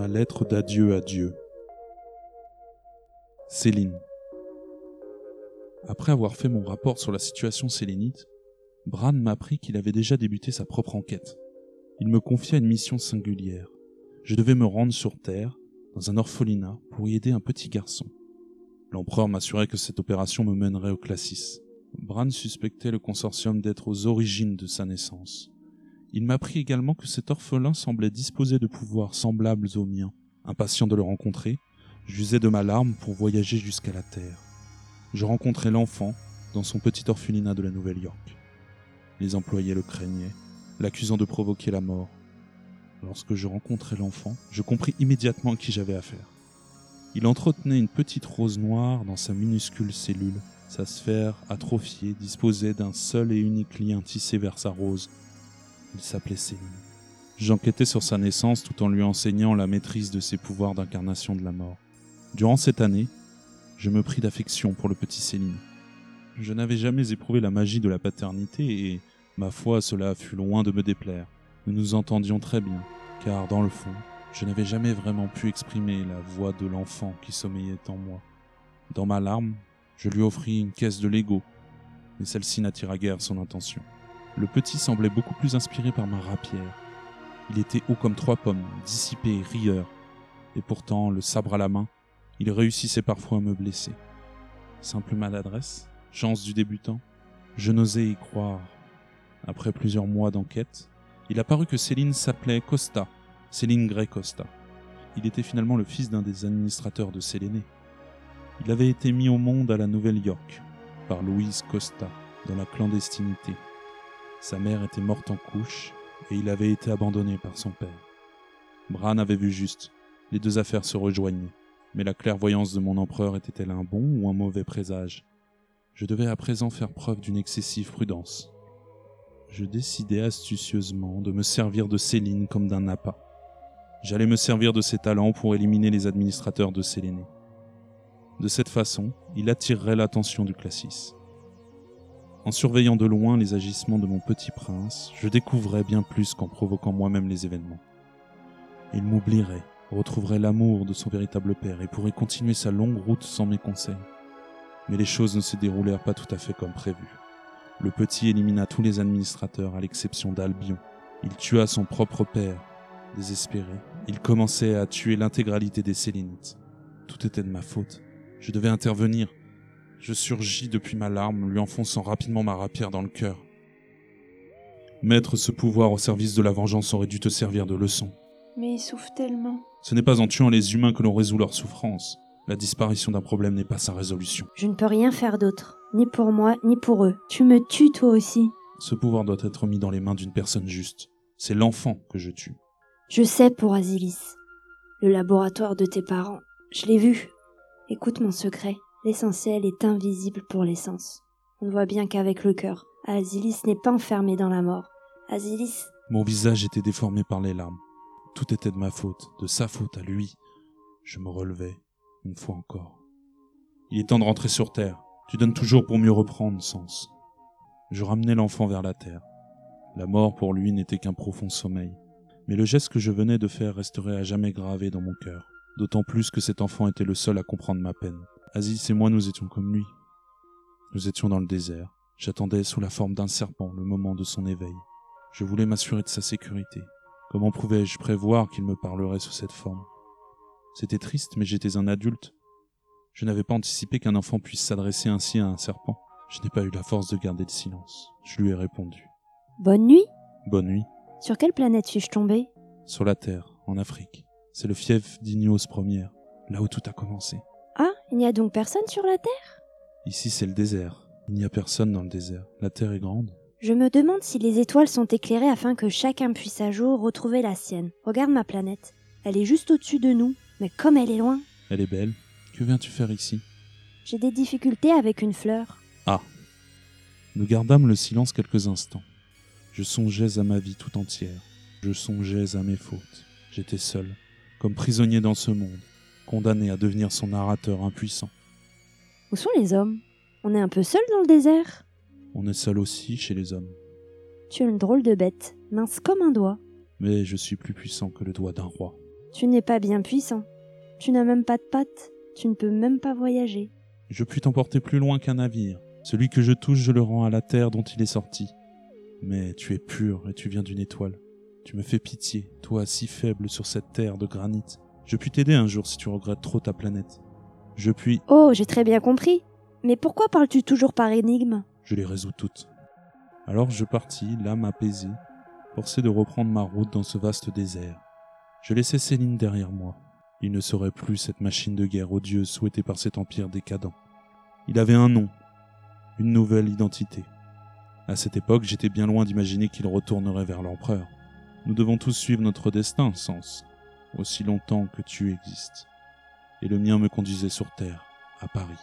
Ma lettre d'adieu à Dieu. Céline. Après avoir fait mon rapport sur la situation sélénite, Bran m'apprit qu'il avait déjà débuté sa propre enquête. Il me confia une mission singulière. Je devais me rendre sur Terre, dans un orphelinat, pour y aider un petit garçon. L'empereur m'assurait que cette opération me mènerait au Classis. Bran suspectait le consortium d'être aux origines de sa naissance. Il m'apprit également que cet orphelin semblait disposer de pouvoirs semblables aux miens. Impatient de le rencontrer, j'usais de ma larme pour voyager jusqu'à la Terre. Je rencontrai l'enfant dans son petit orphelinat de la Nouvelle-York. Les employés le craignaient, l'accusant de provoquer la mort. Lorsque je rencontrai l'enfant, je compris immédiatement à qui j'avais affaire. Il entretenait une petite rose noire dans sa minuscule cellule. Sa sphère atrophiée disposait d'un seul et unique lien tissé vers sa rose. Il s'appelait Céline. J'enquêtais sur sa naissance tout en lui enseignant la maîtrise de ses pouvoirs d'incarnation de la mort. Durant cette année, je me pris d'affection pour le petit Céline. Je n'avais jamais éprouvé la magie de la paternité et, ma foi, cela fut loin de me déplaire. Nous nous entendions très bien, car dans le fond, je n'avais jamais vraiment pu exprimer la voix de l'enfant qui sommeillait en moi. Dans ma larme, je lui offris une caisse de Lego, mais celle-ci n'attira guère son intention. Le petit semblait beaucoup plus inspiré par ma rapière. Il était haut comme trois pommes, dissipé, rieur, et pourtant, le sabre à la main, il réussissait parfois à me blesser. Simple maladresse, chance du débutant, je n'osais y croire. Après plusieurs mois d'enquête, il apparut que Céline s'appelait Costa, Céline Gray Costa. Il était finalement le fils d'un des administrateurs de Séléné. Il avait été mis au monde à la Nouvelle-York par Louise Costa dans la clandestinité. Sa mère était morte en couche et il avait été abandonné par son père. Bran avait vu juste. Les deux affaires se rejoignaient. Mais la clairvoyance de mon empereur était-elle un bon ou un mauvais présage? Je devais à présent faire preuve d'une excessive prudence. Je décidai astucieusement de me servir de Céline comme d'un appât. J'allais me servir de ses talents pour éliminer les administrateurs de Séléné. De cette façon, il attirerait l'attention du classis. En surveillant de loin les agissements de mon petit prince, je découvrais bien plus qu'en provoquant moi-même les événements. Il m'oublierait, retrouverait l'amour de son véritable père et pourrait continuer sa longue route sans mes conseils. Mais les choses ne se déroulèrent pas tout à fait comme prévu. Le petit élimina tous les administrateurs à l'exception d'Albion. Il tua son propre père. Désespéré, il commençait à tuer l'intégralité des Sélénites. Tout était de ma faute. Je devais intervenir. Je surgis depuis ma larme, lui enfonçant rapidement ma rapière dans le cœur. Mettre ce pouvoir au service de la vengeance aurait dû te servir de leçon. Mais il souffre tellement. Ce n'est pas en tuant les humains que l'on résout leur souffrance. La disparition d'un problème n'est pas sa résolution. Je ne peux rien faire d'autre. Ni pour moi, ni pour eux. Tu me tues toi aussi. Ce pouvoir doit être mis dans les mains d'une personne juste. C'est l'enfant que je tue. Je sais pour Asilis. Le laboratoire de tes parents. Je l'ai vu. Écoute mon secret. L'essentiel est invisible pour l'essence. On ne voit bien qu'avec le cœur. Asilis n'est pas enfermé dans la mort. Asilis. Mon visage était déformé par les larmes. Tout était de ma faute, de sa faute à lui. Je me relevai, une fois encore. Il est temps de rentrer sur Terre. Tu donnes toujours pour mieux reprendre, Sens. Je ramenai l'enfant vers la Terre. La mort pour lui n'était qu'un profond sommeil. Mais le geste que je venais de faire resterait à jamais gravé dans mon cœur. D'autant plus que cet enfant était le seul à comprendre ma peine. Aziz et moi nous étions comme lui. Nous étions dans le désert. J'attendais sous la forme d'un serpent le moment de son éveil. Je voulais m'assurer de sa sécurité. Comment pouvais-je prévoir qu'il me parlerait sous cette forme? C'était triste, mais j'étais un adulte. Je n'avais pas anticipé qu'un enfant puisse s'adresser ainsi à un serpent. Je n'ai pas eu la force de garder le silence. Je lui ai répondu. Bonne nuit Bonne nuit. Sur quelle planète suis-je tombé Sur la Terre, en Afrique. C'est le fief d'Ignos première, là où tout a commencé. Il n'y a donc personne sur la Terre? Ici, c'est le désert. Il n'y a personne dans le désert. La Terre est grande. Je me demande si les étoiles sont éclairées afin que chacun puisse à jour retrouver la sienne. Regarde ma planète. Elle est juste au-dessus de nous, mais comme elle est loin. Elle est belle. Que viens-tu faire ici? J'ai des difficultés avec une fleur. Ah Nous gardâmes le silence quelques instants. Je songeais à ma vie tout entière. Je songeais à mes fautes. J'étais seul, comme prisonnier dans ce monde, condamné à devenir son narrateur impuissant. Où sont les hommes? On est un peu seul dans le désert? On est seul aussi chez les hommes. Tu es une drôle de bête, mince comme un doigt. Mais je suis plus puissant que le doigt d'un roi. Tu n'es pas bien puissant. Tu n'as même pas de pattes. Tu ne peux même pas voyager. Je puis t'emporter plus loin qu'un navire. Celui que je touche, je le rends à la terre dont il est sorti. Mais tu es pur et tu viens d'une étoile. Tu me fais pitié, toi si faible sur cette terre de granit. Je puis t'aider un jour si tu regrettes trop ta planète. Je puis... Oh, j'ai très bien compris. Mais pourquoi parles-tu toujours par énigme? Je les résous toutes. Alors je partis, l'âme apaisée, forcé de reprendre ma route dans ce vaste désert. Je laissai Céline derrière moi. Il ne serait plus cette machine de guerre odieuse souhaitée par cet empire décadent. Il avait un nom, une nouvelle identité. À cette époque, j'étais bien loin d'imaginer qu'il retournerait vers l'empereur. Nous devons tous suivre notre destin, Sens, aussi longtemps que tu existes. Et le mien me conduisait sur Terre, à Paris.